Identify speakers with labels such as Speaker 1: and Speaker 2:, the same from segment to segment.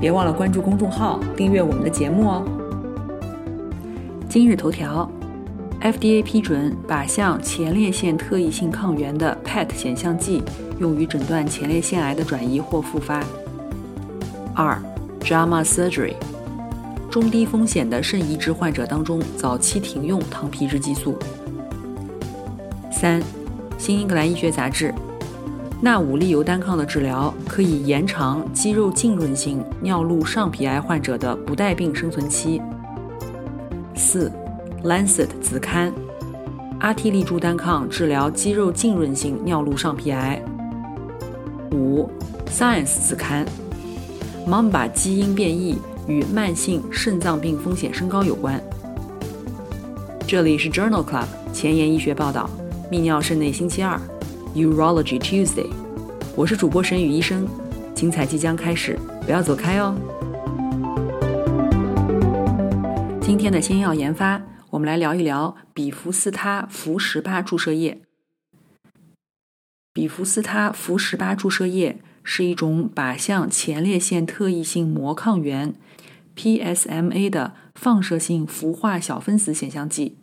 Speaker 1: 别忘了关注公众号，订阅我们的节目哦。今日头条：FDA 批准靶向前列腺特异性抗原的 PET 显像剂用于诊断前列腺癌的转移或复发。二，JAMA Surgery，中低风险的肾移植患者当中早期停用糖皮质激素。三，新英格兰医学杂志。纳武利尤单抗的治疗可以延长肌肉浸润性尿路上皮癌患者的不带病生存期。四，《Lancet》子刊，阿替利珠单抗治疗肌肉浸润性尿路上皮癌。五，《Science》子刊，Mamba 基因变异与慢性肾脏病风险升高有关。这里是 Journal Club 前沿医学报道，泌尿肾内星期二。Urology Tuesday，我是主播沈宇医生，精彩即将开始，不要走开哦。今天的先要研发，我们来聊一聊比福斯他氟十八注射液。比福斯他氟十八注射液是一种靶向前列腺特异性膜抗原 （PSMA） 的放射性氟化小分子显像剂，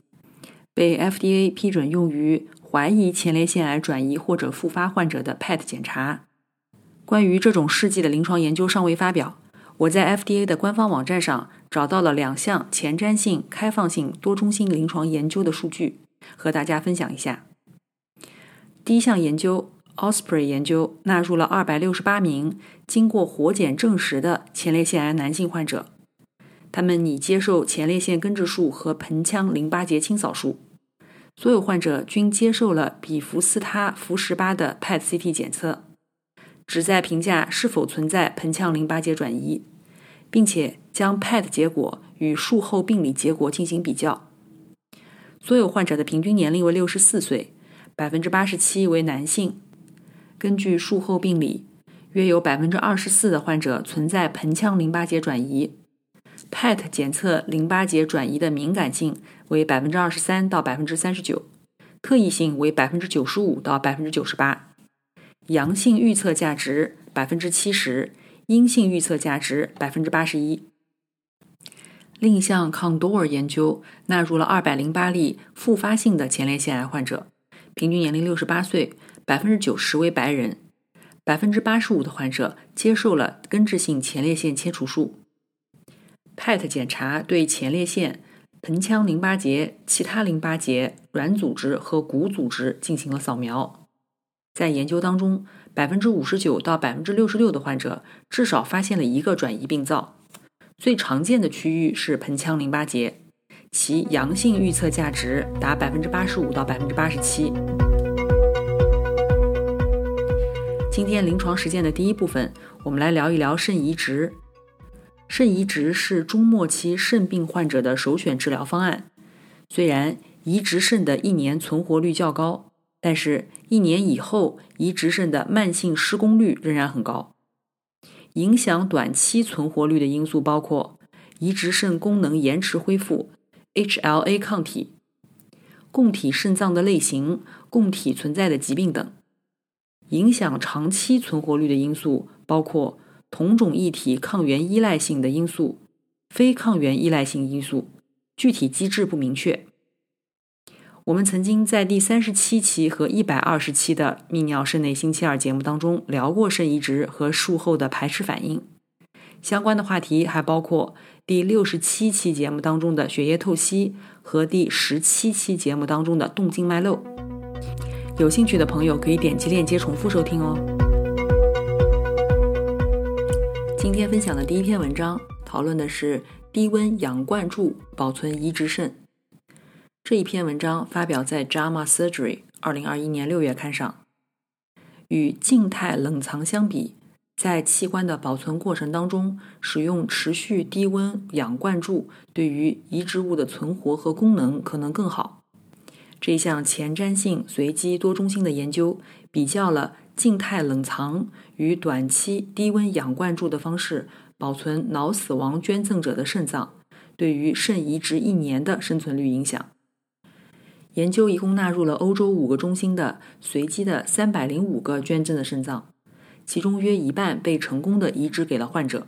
Speaker 1: 被 FDA 批准用于。怀疑前列腺癌转移或者复发患者的 PET 检查。关于这种试剂的临床研究尚未发表。我在 FDA 的官方网站上找到了两项前瞻性、开放性、多中心临床研究的数据，和大家分享一下。第一项研究 Osprey 研究纳入了268名经过活检证实的前列腺癌男性患者，他们拟接受前列腺根治术和盆腔淋巴结清扫术。所有患者均接受了比福斯他氟十八的 PET CT 检测，旨在评价是否存在盆腔淋巴结转移，并且将 PET 结果与术后病理结果进行比较。所有患者的平均年龄为六十四岁，百分之八十七为男性。根据术后病理，约有百分之二十四的患者存在盆腔淋巴结转移。PET 检测淋巴结转移的敏感性为百分之二十三到百分之三十九，特异性为百分之九十五到百分之九十八，阳性预测价值百分之七十，阴性预测价值百分之八十一。另一项 CONDOR 研究纳入了二百零八例复发性的前列腺癌患者，平均年龄六十八岁，百分之九十为白人，百分之八十五的患者接受了根治性前列腺切除术。PET 检查对前列腺、盆腔淋巴结、其他淋巴结、软组织和骨组织进行了扫描。在研究当中，百分之五十九到百分之六十六的患者至少发现了一个转移病灶。最常见的区域是盆腔淋巴结，其阳性预测价值达百分之八十五到百分之八十七。今天临床实践的第一部分，我们来聊一聊肾移植。肾移植是中末期肾病患者的首选治疗方案。虽然移植肾的一年存活率较高，但是一年以后移植肾的慢性失功率仍然很高。影响短期存活率的因素包括移植肾功能延迟恢复、HLA 抗体、供体肾脏的类型、供体存在的疾病等。影响长期存活率的因素包括。同种异体抗原依赖性的因素、非抗原依赖性因素，具体机制不明确。我们曾经在第三十七期和一百二十期的泌尿肾内星期二节目当中聊过肾移植和术后的排斥反应。相关的话题还包括第六十七期节目当中的血液透析和第十七期节目当中的动静脉漏。有兴趣的朋友可以点击链接重复收听哦。今天分享的第一篇文章讨论的是低温氧灌注保存移植肾。这一篇文章发表在《JAMA Surgery》二零二一年六月刊上。与静态冷藏相比，在器官的保存过程当中，使用持续低温氧灌注，对于移植物的存活和功能可能更好。这项前瞻性随机多中心的研究比较了静态冷藏与短期低温氧灌注的方式保存脑死亡捐赠者的肾脏对于肾移植一年的生存率影响。研究一共纳入了欧洲五个中心的随机的三百零五个捐赠的肾脏。其中约一半被成功的移植给了患者。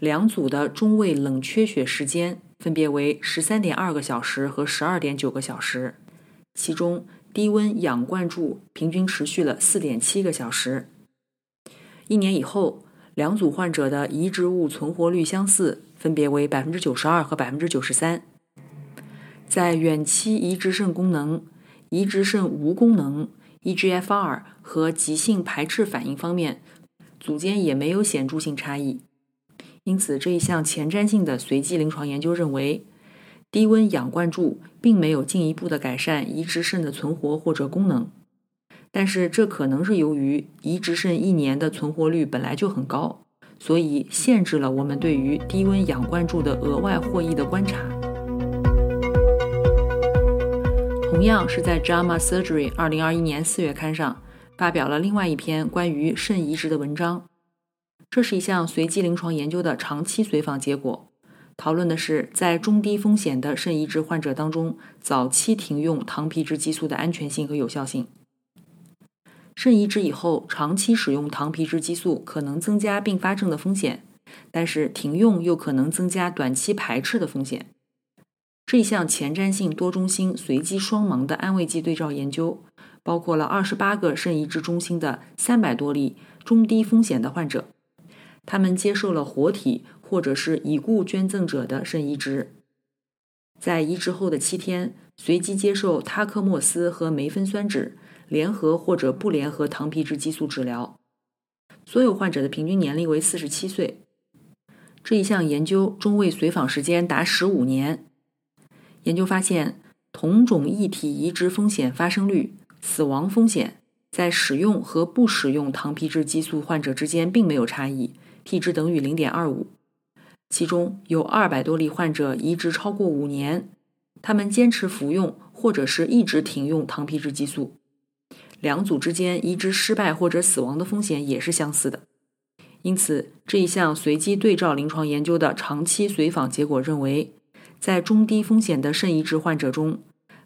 Speaker 1: 两组的中位冷缺血时间分别为十三点二个小时和十二点九个小时，其中低温氧灌注平均持续了四点七个小时。一年以后，两组患者的移植物存活率相似，分别为百分之九十二和百分之九十三。在远期移植肾功能、移植肾无功能。eGFR 和急性排斥反应方面，组间也没有显著性差异。因此，这一项前瞻性的随机临床研究认为，低温氧灌注并没有进一步的改善移植肾的存活或者功能。但是，这可能是由于移植肾一年的存活率本来就很高，所以限制了我们对于低温氧灌注的额外获益的观察。同样是在《JAMA Surgery》二零二一年四月刊上发表了另外一篇关于肾移植的文章。这是一项随机临床研究的长期随访结果，讨论的是在中低风险的肾移植患者当中，早期停用糖皮质激素的安全性和有效性。肾移植以后，长期使用糖皮质激素可能增加并发症的风险，但是停用又可能增加短期排斥的风险。这项前瞻性多中心随机双盲的安慰剂对照研究，包括了二十八个肾移植中心的三百多例中低风险的患者，他们接受了活体或者是已故捐赠者的肾移植，在移植后的七天，随机接受他克莫司和梅芬酸酯联合或者不联合糖皮质激素治疗，所有患者的平均年龄为四十七岁。这一项研究中位随访时间达十五年。研究发现，同种异体移植风险发生率、死亡风险在使用和不使用糖皮质激素患者之间并没有差异，p 值等于零点二五。其中有二百多例患者移植超过五年，他们坚持服用或者是一直停用糖皮质激素。两组之间移植失败或者死亡的风险也是相似的。因此，这一项随机对照临床研究的长期随访结果认为。在中低风险的肾移植患者中，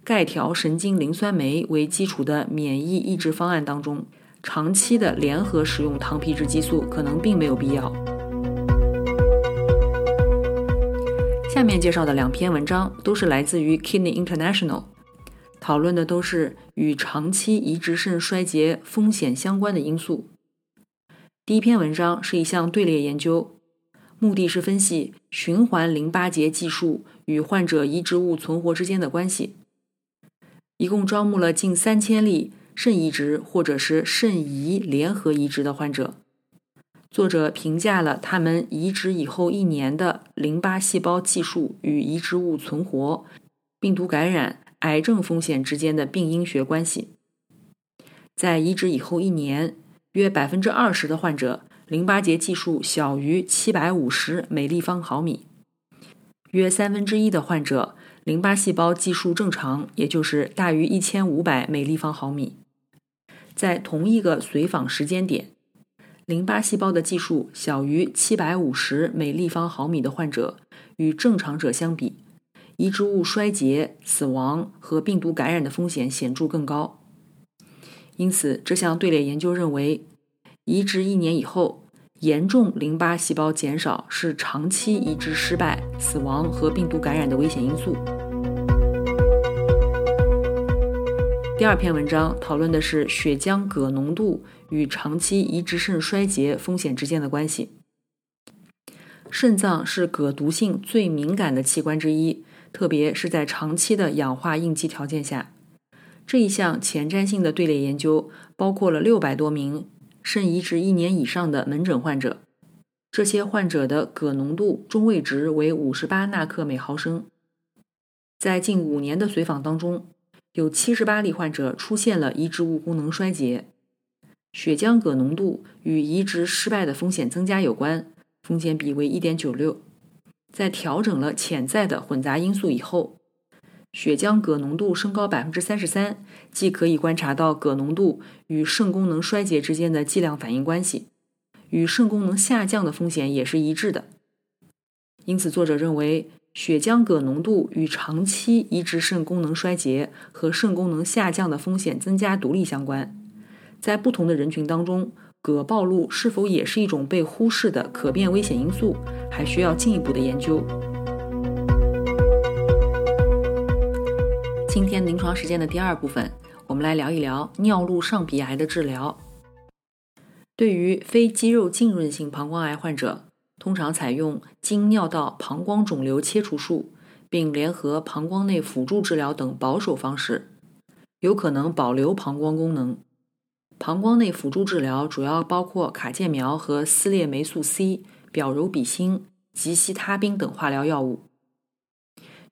Speaker 1: 钙条神经磷酸酶为基础的免疫抑制方案当中，长期的联合使用糖皮质激素可能并没有必要。下面介绍的两篇文章都是来自于 Kidney International，讨论的都是与长期移植肾衰竭风险相关的因素。第一篇文章是一项队列研究。目的是分析循环淋巴结计数与患者移植物存活之间的关系。一共招募了近三千例肾移植或者是肾移联合移植的患者。作者评价了他们移植以后一年的淋巴细胞计数与移植物存活、病毒感染、癌症风险之间的病因学关系。在移植以后一年，约百分之二十的患者。淋巴结计数小于七百五十每立方毫米，约三分之一的患者淋巴细胞计数正常，也就是大于一千五百每立方毫米。在同一个随访时间点，淋巴细胞的计数小于七百五十每立方毫米的患者，与正常者相比，移植物衰竭、死亡和病毒感染的风险显著更高。因此，这项队列研究认为。移植一年以后，严重淋巴细胞减少是长期移植失败、死亡和病毒感染的危险因素。第二篇文章讨论的是血浆铬浓度与长期移植肾衰竭风险之间的关系。肾脏是镉毒性最敏感的器官之一，特别是在长期的氧化应激条件下。这一项前瞻性的队列研究包括了六百多名。肾移植一年以上的门诊患者，这些患者的镉浓度中位值为五十八纳克每毫升。在近五年的随访当中，有七十八例患者出现了移植物功能衰竭。血浆铬浓度与移植失败的风险增加有关，风险比为1.96。在调整了潜在的混杂因素以后，血浆铬浓度升高33%，既可以观察到铬浓度与肾功能衰竭之间的剂量反应关系，与肾功能下降的风险也是一致的。因此，作者认为血浆铬浓度与长期移植肾功能衰竭和肾功能下降的风险增加独立相关。在不同的人群当中，镉暴露是否也是一种被忽视的可变危险因素，还需要进一步的研究。今天临床实践的第二部分，我们来聊一聊尿路上皮癌的治疗。对于非肌肉浸润性膀胱癌患者，通常采用经尿道膀胱肿瘤切除术，并联合膀胱内辅助治疗等保守方式，有可能保留膀胱功能。膀胱内辅助治疗主要包括卡介苗和撕裂霉素 C、表柔比星、及西他滨等化疗药物。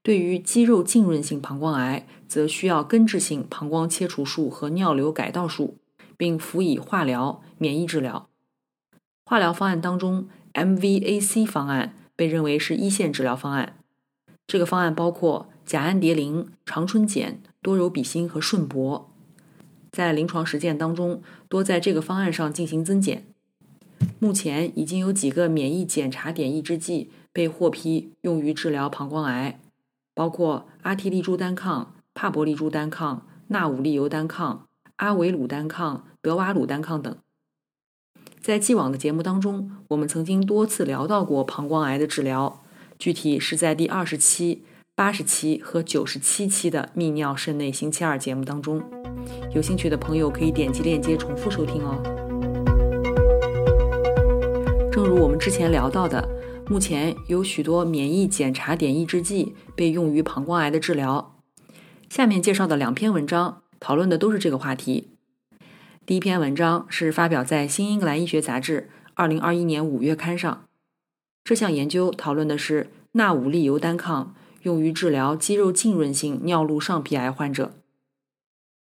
Speaker 1: 对于肌肉浸润性膀胱癌，则需要根治性膀胱切除术和尿流改道术，并辅以化疗、免疫治疗。化疗方案当中，MVAC 方案被认为是一线治疗方案。这个方案包括甲氨蝶呤、长春碱、多柔比星和顺铂。在临床实践当中，多在这个方案上进行增减。目前已经有几个免疫检查点抑制剂被获批用于治疗膀胱癌，包括阿替利珠单抗、帕博利珠单抗、纳武利尤单抗、阿维鲁单抗、德瓦鲁单抗等。在既往的节目当中，我们曾经多次聊到过膀胱癌的治疗，具体是在第二十期。八十期和九十七期的泌尿肾内星期二节目当中，有兴趣的朋友可以点击链接重复收听哦。正如我们之前聊到的，目前有许多免疫检查点抑制剂被用于膀胱癌的治疗。下面介绍的两篇文章讨论的都是这个话题。第一篇文章是发表在《新英格兰医学杂志》二零二一年五月刊上，这项研究讨论的是纳武利尤单抗。用于治疗肌肉浸润性尿路上皮癌患者，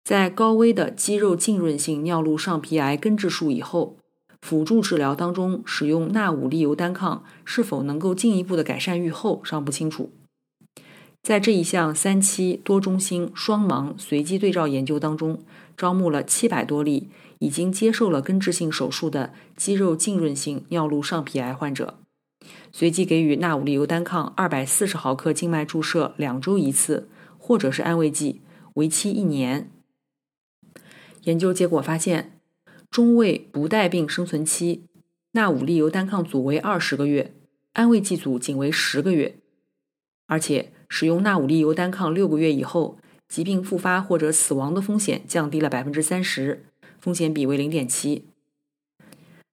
Speaker 1: 在高危的肌肉浸润性尿路上皮癌根治术以后，辅助治疗当中使用纳武利尤单抗是否能够进一步的改善预后尚不清楚。在这一项三期多中心双盲随机对照研究当中，招募了七百多例已经接受了根治性手术的肌肉浸润性尿路上皮癌患者。随机给予纳武利尤单抗二百四十毫克静脉注射两周一次，或者是安慰剂，为期一年。研究结果发现，中位不带病生存期，纳武利尤单抗组为二十个月，安慰剂组仅为十个月。而且使用纳武利尤单抗六个月以后，疾病复发或者死亡的风险降低了百分之三十，风险比为零点七。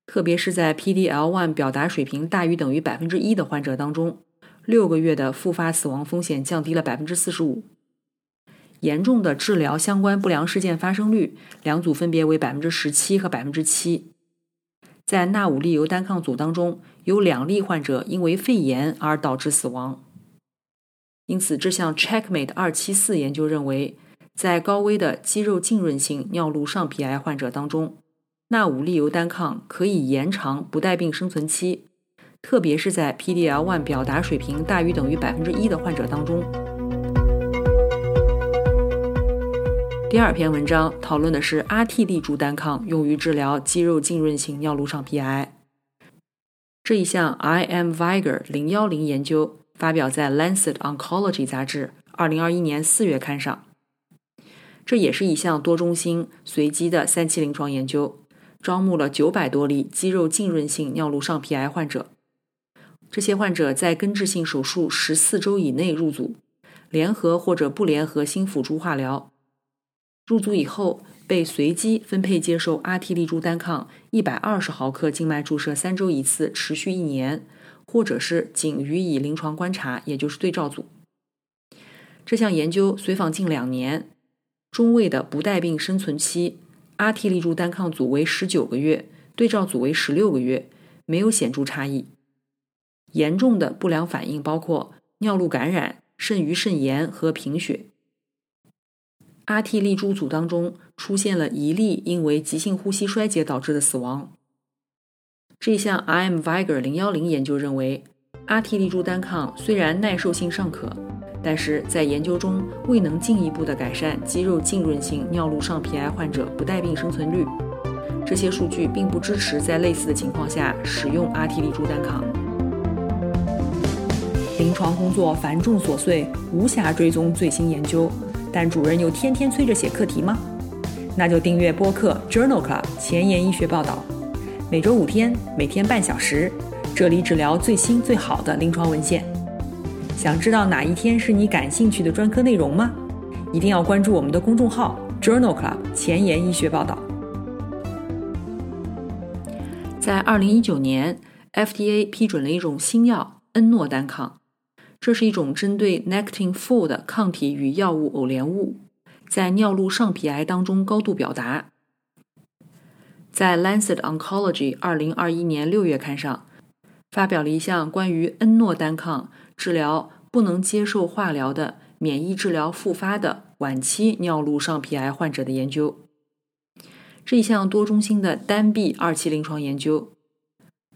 Speaker 1: 特别是在 PDL1 表达水平大于等于百分之一的患者当中，六个月的复发死亡风险降低了百分之四十五。严重的治疗相关不良事件发生率，两组分别为百分之十七和百分之七。在纳武利尤单抗组当中，有两例患者因为肺炎而导致死亡。因此，这项 Checkmate 二七四研究认为，在高危的肌肉浸润性尿路上皮癌患者当中，纳武利尤单抗可以延长不带病生存期，特别是在 PDL1 表达水平大于等于百分之一的患者当中。第二篇文章讨论的是阿替利珠单抗用于治疗肌肉浸润性尿路上皮癌。这一项 IM Viger 零幺零研究发表在《Lancet Oncology》杂志二零二一年四月刊上。这也是一项多中心随机的三期临床研究。招募了九百多例肌肉浸润性尿路上皮癌患者，这些患者在根治性手术十四周以内入组，联合或者不联合新辅助化疗。入组以后被随机分配接受阿替利珠单抗一百二十毫克静脉注射三周一次，持续一年，或者是仅予以临床观察，也就是对照组。这项研究随访近两年，中位的不带病生存期。阿替利珠单抗组为十九个月，对照组为十六个月，没有显著差异。严重的不良反应包括尿路感染、肾盂肾炎和贫血。阿替利珠组当中出现了一例因为急性呼吸衰竭导致的死亡。这项 IM Viger 零幺零研究认为，阿替利珠单抗虽然耐受性尚可，但是在研究中未能进一步的改善肌肉浸润性尿路上皮癌患者不带病生存率。这些数据并不支持在类似的情况下使用阿替利珠单抗。临床工作繁重琐碎，无暇追踪最新研究，但主任又天天催着写课题吗？那就订阅播客 Journal Club 前沿医学报道，每周五天，每天半小时，这里只聊最新最好的临床文献。想知道哪一天是你感兴趣的专科内容吗？一定要关注我们的公众号 Journal Club 前沿医学报道。在二零一九年，FDA 批准了一种新药恩诺单抗。这是一种针对 n e c t i n f o r 的抗体与药物偶联物，在尿路上皮癌当中高度表达。在《Lancet Oncology》二零二一年六月刊上，发表了一项关于恩诺单抗治疗不能接受化疗的免疫治疗复发的晚期尿路上皮癌患者的研究。这一项多中心的单臂二期临床研究，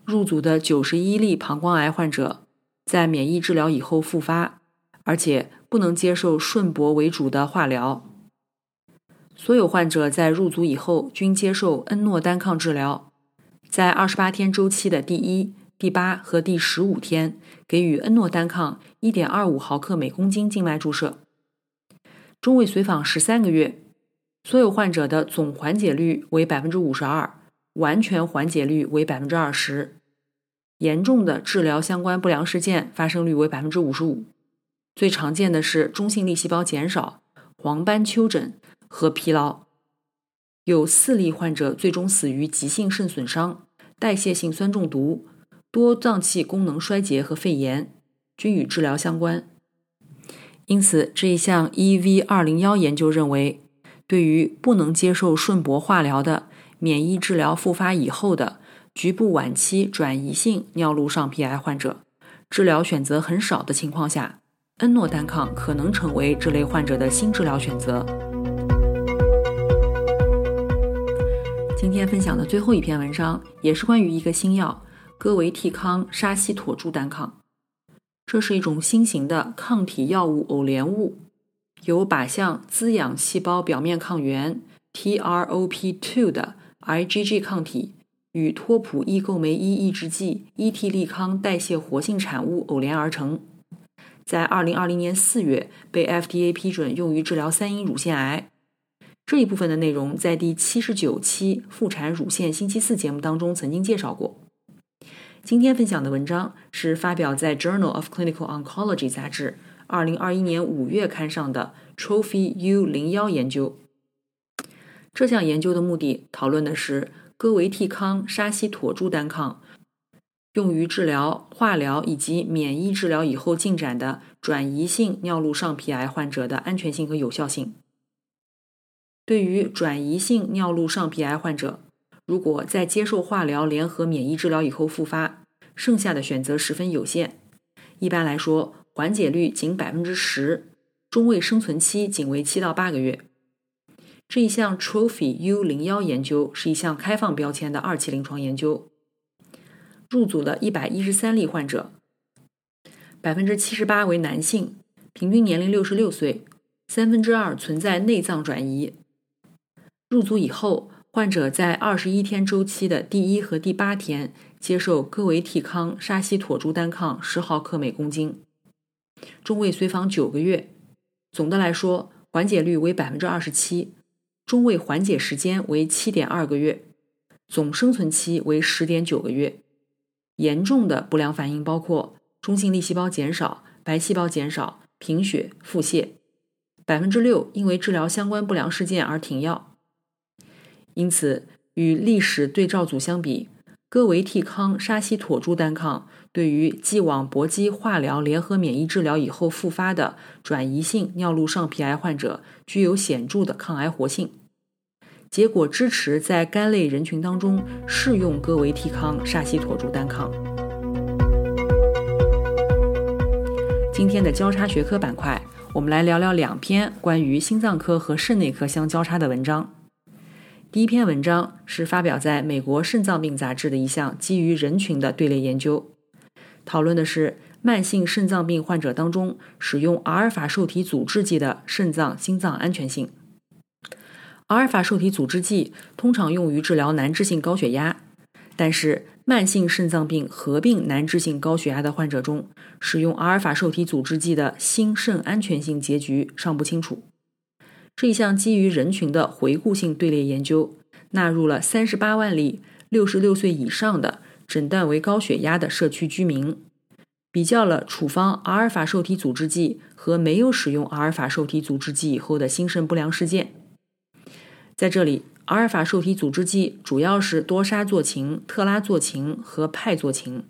Speaker 1: 入组的九十一例膀胱癌患者。在免疫治疗以后复发，而且不能接受顺铂为主的化疗。所有患者在入组以后均接受恩诺单抗治疗，在二十八天周期的第一、第八和第十五天给予恩诺单抗一点二五毫克每公斤静脉注射，中位随访十三个月。所有患者的总缓解率为百分之五十二，完全缓解率为百分之二十。严重的治疗相关不良事件发生率为百分之五十五，最常见的是中性粒细胞减少、黄斑丘疹和疲劳。有四例患者最终死于急性肾损伤、代谢性酸中毒、多脏器功能衰竭和肺炎，均与治疗相关。因此，这一项 EV 二零幺研究认为，对于不能接受顺铂化疗的免疫治疗复发以后的。局部晚期转移性尿路上皮癌患者，治疗选择很少的情况下，恩诺单抗可能成为这类患者的新治疗选择。今天分享的最后一篇文章也是关于一个新药——戈维替康沙西妥珠单抗。这是一种新型的抗体药物偶联物，由靶向滋养细胞表面抗原 （TROP2） 的 IgG 抗体。与托普异构酶一抑制剂伊替利康代谢活性产物偶联而成，在二零二零年四月被 FDA 批准用于治疗三阴乳腺癌。这一部分的内容在第七十九期妇产乳腺星期四节目当中曾经介绍过。今天分享的文章是发表在《Journal of Clinical Oncology》杂志二零二一年五月刊上的 Trophy U 零幺研究。这项研究的目的讨论的是。戈维替康沙西妥珠单抗用于治疗化疗以及免疫治疗以后进展的转移性尿路上皮癌患者的安全性和有效性。对于转移性尿路上皮癌患者，如果在接受化疗联合免疫治疗以后复发，剩下的选择十分有限。一般来说，缓解率仅百分之十，中位生存期仅为七到八个月。这一项 Trophy U 零幺研究是一项开放标签的二期临床研究，入组了一百一十三例患者，百分之七十八为男性，平均年龄六十六岁，三分之二存在内脏转移。入组以后，患者在二十一天周期的第一和第八天接受戈维替康沙西妥珠单抗十毫克每公斤，中位随访九个月，总的来说缓解率为百分之二十七。中位缓解时间为七点二个月，总生存期为十点九个月。严重的不良反应包括中性粒细胞减少、白细胞减少、贫血、腹泻。百分之六因为治疗相关不良事件而停药。因此，与历史对照组相比，戈维替康沙西妥珠单抗对于既往搏击化疗联合免疫治疗以后复发的转移性尿路上皮癌患者具有显著的抗癌活性。结果支持在该类人群当中适用戈维替康沙西妥珠单抗。今天的交叉学科板块，我们来聊聊两篇关于心脏科和肾内科相交叉的文章。第一篇文章是发表在美国肾脏病杂志的一项基于人群的队列研究，讨论的是慢性肾脏病患者当中使用阿尔法受体阻滞剂的肾脏心脏安全性。阿尔法受体阻滞剂通常用于治疗难治性高血压，但是慢性肾脏病合并难治性高血压的患者中，使用阿尔法受体阻滞剂的心肾安全性结局尚不清楚。这一项基于人群的回顾性队列研究，纳入了三十八万例六十六岁以上的诊断为高血压的社区居民，比较了处方阿尔法受体阻滞剂和没有使用阿尔法受体阻滞剂以后的心肾不良事件。在这里，阿尔法受体阻滞剂主要是多沙唑嗪、特拉唑嗪和派唑嗪。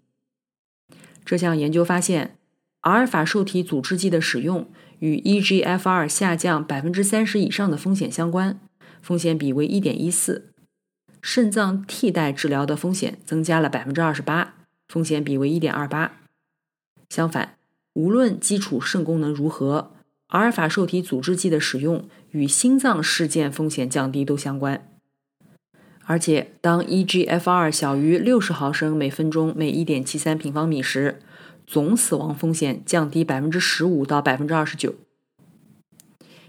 Speaker 1: 这项研究发现，阿尔法受体阻滞剂的使用与 eGFR 下降百分之三十以上的风险相关，风险比为一点一四；肾脏替代治疗的风险增加了百分之二十八，风险比为一点二八。相反，无论基础肾功能如何，阿尔法受体阻滞剂的使用与心脏事件风险降低都相关，而且当 eGFR 小于六十毫升每分钟每一点七三平方米时，总死亡风险降低百分之十五到百分之二十九。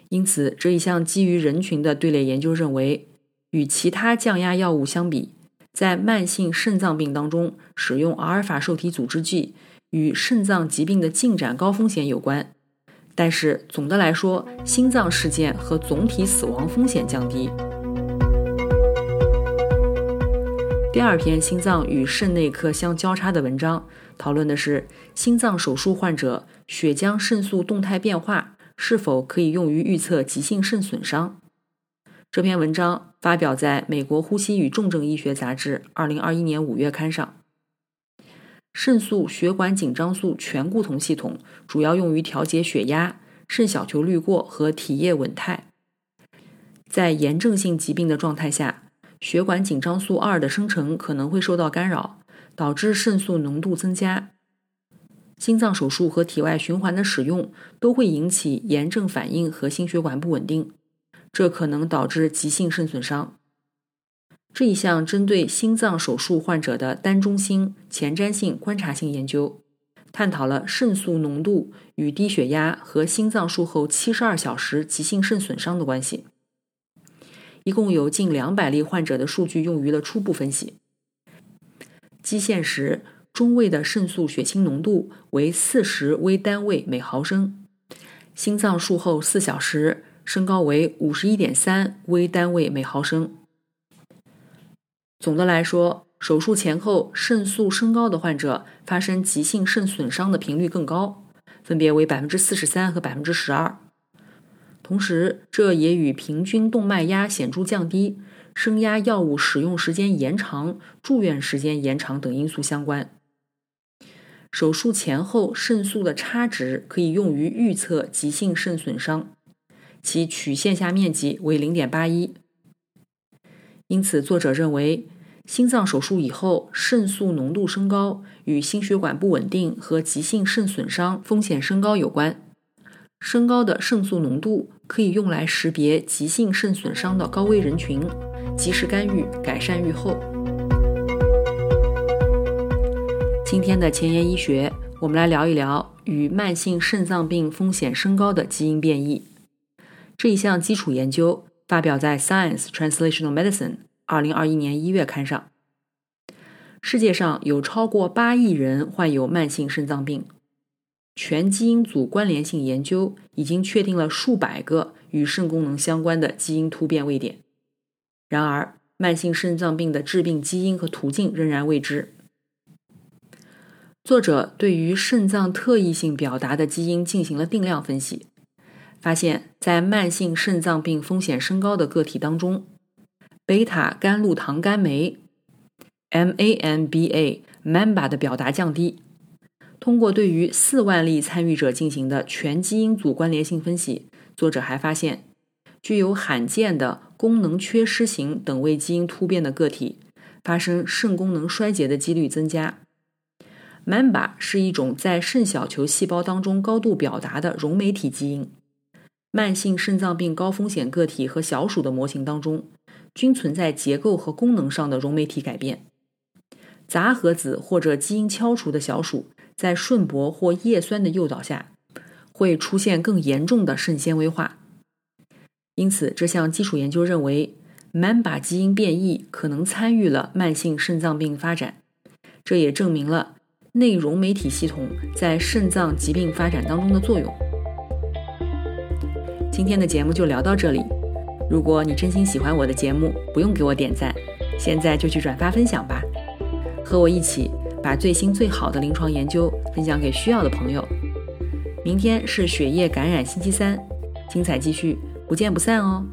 Speaker 1: 因此，这一项基于人群的队列研究认为，与其他降压药物相比，在慢性肾脏病当中使用阿尔法受体阻滞剂与肾脏疾病的进展高风险有关。但是总的来说，心脏事件和总体死亡风险降低。第二篇心脏与肾内科相交叉的文章，讨论的是心脏手术患者血浆肾素动态变化是否可以用于预测急性肾损伤。这篇文章发表在美国呼吸与重症医学杂志二零二一年五月刊上。肾素血管紧张素醛固酮系统主要用于调节血压、肾小球滤过和体液稳态。在炎症性疾病的状态下，血管紧张素二的生成可能会受到干扰，导致肾素浓度增加。心脏手术和体外循环的使用都会引起炎症反应和心血管不稳定，这可能导致急性肾损伤。这一项针对心脏手术患者的单中心前瞻性观察性研究，探讨了肾素浓度与低血压和心脏术后七十二小时急性肾损伤的关系。一共有近两百例患者的数据用于了初步分析。基线时中位的肾素血清浓度为四十微单位每毫升，心脏术后四小时升高为五十一点三微单位每毫升。总的来说，手术前后肾素升高的患者发生急性肾损伤的频率更高，分别为百分之四十三和百分之十二。同时，这也与平均动脉压显著降低、升压药物使用时间延长、住院时间延长等因素相关。手术前后肾素的差值可以用于预测急性肾损伤，其曲线下面积为零点八一。因此，作者认为，心脏手术以后肾素浓度升高与心血管不稳定和急性肾损伤风险升高有关。升高的肾素浓度可以用来识别急性肾损伤的高危人群，及时干预，改善预后。今天的前沿医学，我们来聊一聊与慢性肾脏病风险升高的基因变异。这一项基础研究。发表在《Science Translational Medicine》二零二一年一月刊上。世界上有超过八亿人患有慢性肾脏病，全基因组关联性研究已经确定了数百个与肾功能相关的基因突变位点。然而，慢性肾脏病的致病基因和途径仍然未知。作者对于肾脏特异性表达的基因进行了定量分析。发现，在慢性肾脏病风险升高的个体当中，贝塔甘露糖苷酶 （MAMBA） 的表达降低。通过对于四万例参与者进行的全基因组关联性分析，作者还发现，具有罕见的功能缺失型等位基因突变的个体，发生肾功能衰竭的几率增加。MAMBA 是一种在肾小球细胞当中高度表达的溶酶体基因。慢性肾脏病高风险个体和小鼠的模型当中，均存在结构和功能上的溶酶体改变。杂合子或者基因敲除的小鼠，在顺铂或叶酸的诱导下，会出现更严重的肾纤维化。因此，这项基础研究认为，MAMBA 基因变异可能参与了慢性肾脏病发展。这也证明了内溶酶体系统在肾脏疾病发展当中的作用。今天的节目就聊到这里。如果你真心喜欢我的节目，不用给我点赞，现在就去转发分享吧，和我一起把最新最好的临床研究分享给需要的朋友。明天是血液感染星期三，精彩继续，不见不散哦。